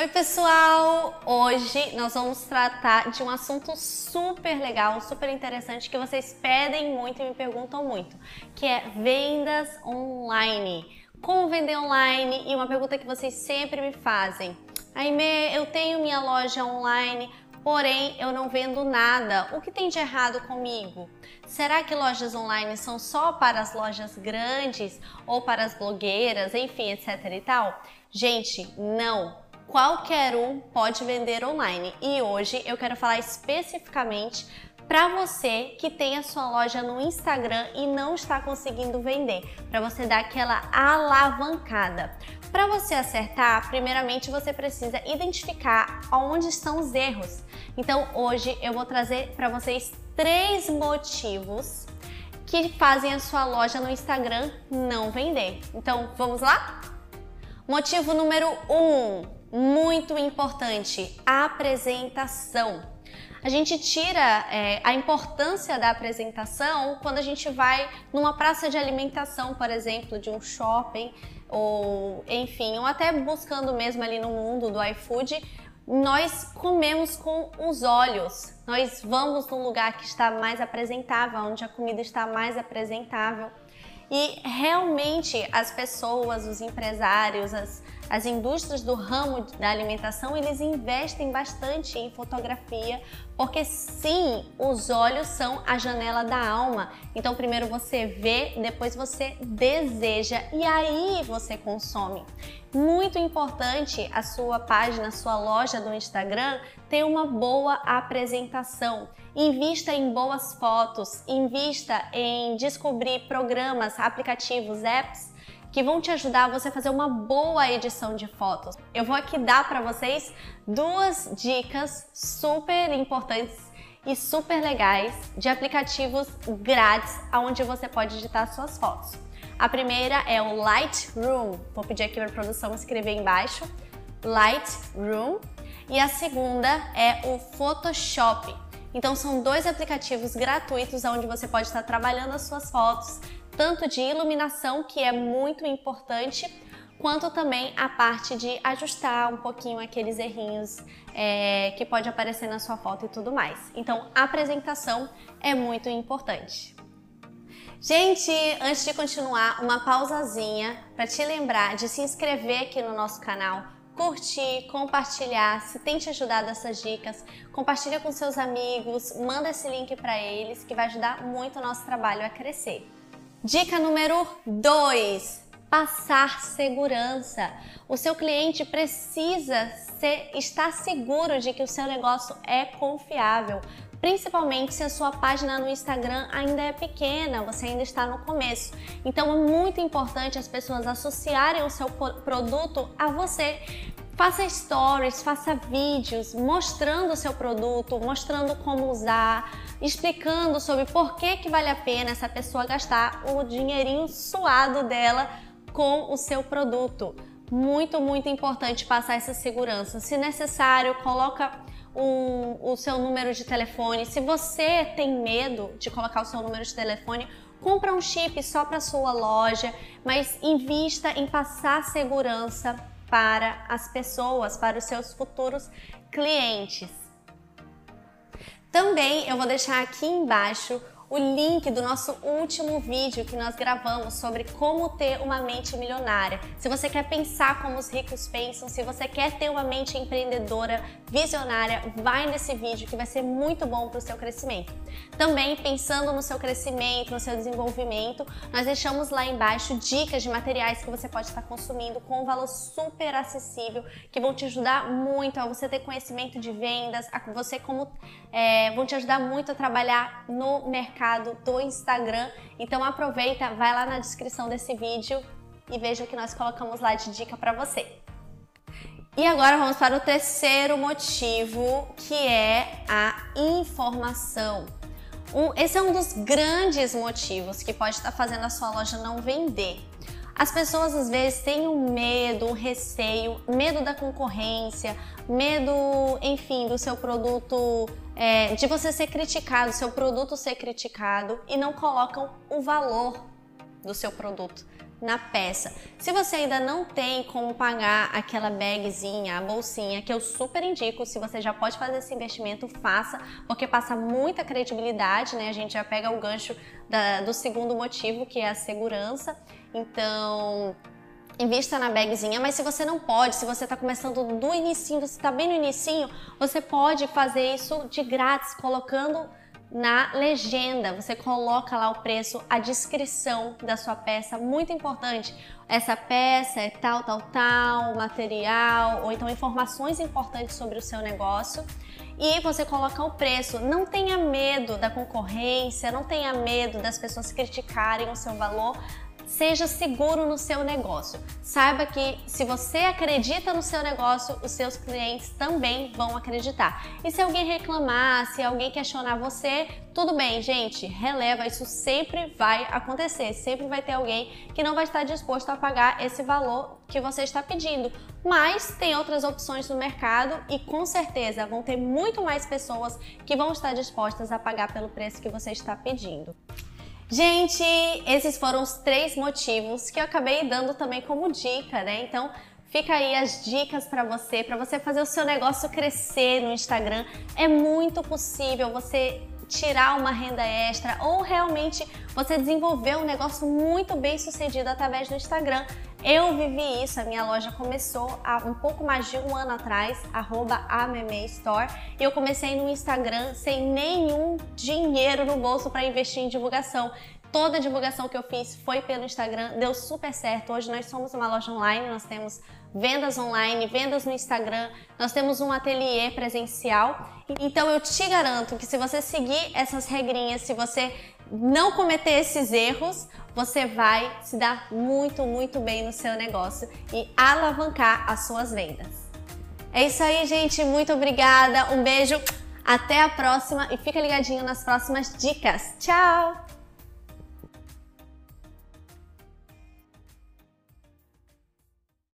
Oi, pessoal! Hoje nós vamos tratar de um assunto super legal, super interessante que vocês pedem muito e me perguntam muito, que é vendas online. Como vender online? E uma pergunta que vocês sempre me fazem. Aime, eu tenho minha loja online, porém eu não vendo nada. O que tem de errado comigo? Será que lojas online são só para as lojas grandes ou para as blogueiras, enfim, etc e tal? Gente, não qualquer um pode vender online. E hoje eu quero falar especificamente para você que tem a sua loja no Instagram e não está conseguindo vender, para você dar aquela alavancada. Para você acertar, primeiramente você precisa identificar onde estão os erros. Então hoje eu vou trazer para vocês três motivos que fazem a sua loja no Instagram não vender. Então vamos lá? Motivo número um, muito importante, a apresentação. A gente tira é, a importância da apresentação quando a gente vai numa praça de alimentação, por exemplo, de um shopping, ou enfim, ou até buscando mesmo ali no mundo do iFood, nós comemos com os olhos. Nós vamos num lugar que está mais apresentável, onde a comida está mais apresentável. E realmente as pessoas, os empresários, as, as indústrias do ramo da alimentação, eles investem bastante em fotografia, porque sim, os olhos são a janela da alma. Então primeiro você vê, depois você deseja e aí você consome. Muito importante a sua página, a sua loja do Instagram ter uma boa apresentação. Invista em boas fotos, invista em descobrir programas, aplicativos, apps que vão te ajudar a você fazer uma boa edição de fotos. Eu vou aqui dar para vocês duas dicas super importantes e super legais de aplicativos grátis onde você pode editar suas fotos. A primeira é o Lightroom. Vou pedir aqui para a produção escrever embaixo. Lightroom. E a segunda é o Photoshop. Então são dois aplicativos gratuitos onde você pode estar trabalhando as suas fotos, tanto de iluminação, que é muito importante, quanto também a parte de ajustar um pouquinho aqueles errinhos é, que pode aparecer na sua foto e tudo mais. Então, a apresentação é muito importante. Gente, antes de continuar, uma pausazinha para te lembrar de se inscrever aqui no nosso canal, curtir, compartilhar, se tem te ajudado essas dicas, compartilha com seus amigos, manda esse link para eles que vai ajudar muito o nosso trabalho a crescer. Dica número 2: passar segurança. O seu cliente precisa ser, estar seguro de que o seu negócio é confiável principalmente se a sua página no Instagram ainda é pequena, você ainda está no começo. Então é muito importante as pessoas associarem o seu produto a você. Faça stories, faça vídeos mostrando o seu produto, mostrando como usar, explicando sobre por que, que vale a pena essa pessoa gastar o dinheirinho suado dela com o seu produto. Muito, muito importante passar essa segurança. Se necessário, coloca o, o seu número de telefone. Se você tem medo de colocar o seu número de telefone, compra um chip só para sua loja, mas invista em passar segurança para as pessoas, para os seus futuros clientes. Também eu vou deixar aqui embaixo o link do nosso último vídeo que nós gravamos sobre como ter uma mente milionária. Se você quer pensar como os ricos pensam, se você quer ter uma mente empreendedora, visionária, vai nesse vídeo que vai ser muito bom para o seu crescimento. Também pensando no seu crescimento, no seu desenvolvimento, nós deixamos lá embaixo dicas de materiais que você pode estar consumindo com um valor super acessível que vão te ajudar muito a você ter conhecimento de vendas, a você como é, vão te ajudar muito a trabalhar no mercado mercado do Instagram. Então aproveita, vai lá na descrição desse vídeo e veja o que nós colocamos lá de dica para você. E agora vamos para o terceiro motivo, que é a informação. esse é um dos grandes motivos que pode estar fazendo a sua loja não vender. As pessoas às vezes têm um medo, um receio, medo da concorrência, medo, enfim, do seu produto, é, de você ser criticado, seu produto ser criticado e não colocam o valor do seu produto. Na peça. Se você ainda não tem como pagar aquela bagzinha, a bolsinha, que eu super indico, se você já pode fazer esse investimento, faça, porque passa muita credibilidade, né? A gente já pega o gancho da, do segundo motivo, que é a segurança. Então, invista na bagzinha, mas se você não pode, se você está começando do inicinho, você está bem no inicinho, você pode fazer isso de grátis, colocando na legenda. Você coloca lá o preço, a descrição da sua peça, muito importante. Essa peça é tal, tal, tal, material, ou então informações importantes sobre o seu negócio. E você coloca o preço. Não tenha medo da concorrência, não tenha medo das pessoas criticarem o seu valor. Seja seguro no seu negócio. Saiba que se você acredita no seu negócio, os seus clientes também vão acreditar. E se alguém reclamar, se alguém questionar você, tudo bem, gente, releva, isso sempre vai acontecer. Sempre vai ter alguém que não vai estar disposto a pagar esse valor que você está pedindo. Mas tem outras opções no mercado e com certeza vão ter muito mais pessoas que vão estar dispostas a pagar pelo preço que você está pedindo. Gente, esses foram os três motivos que eu acabei dando também como dica, né? Então, fica aí as dicas para você, para você fazer o seu negócio crescer no Instagram. É muito possível você tirar uma renda extra ou realmente você desenvolver um negócio muito bem sucedido através do Instagram. Eu vivi isso, a minha loja começou há um pouco mais de um ano atrás, arroba Store, e eu comecei no Instagram sem nenhum dinheiro no bolso para investir em divulgação. Toda a divulgação que eu fiz foi pelo Instagram, deu super certo. Hoje nós somos uma loja online, nós temos vendas online, vendas no Instagram, nós temos um ateliê presencial. Então eu te garanto que se você seguir essas regrinhas, se você não cometer esses erros, você vai se dar muito, muito bem no seu negócio e alavancar as suas vendas. É isso aí, gente. Muito obrigada. Um beijo. Até a próxima e fica ligadinho nas próximas dicas. Tchau!